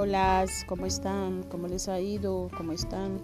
Hola, ¿cómo están? ¿Cómo les ha ido? ¿Cómo están?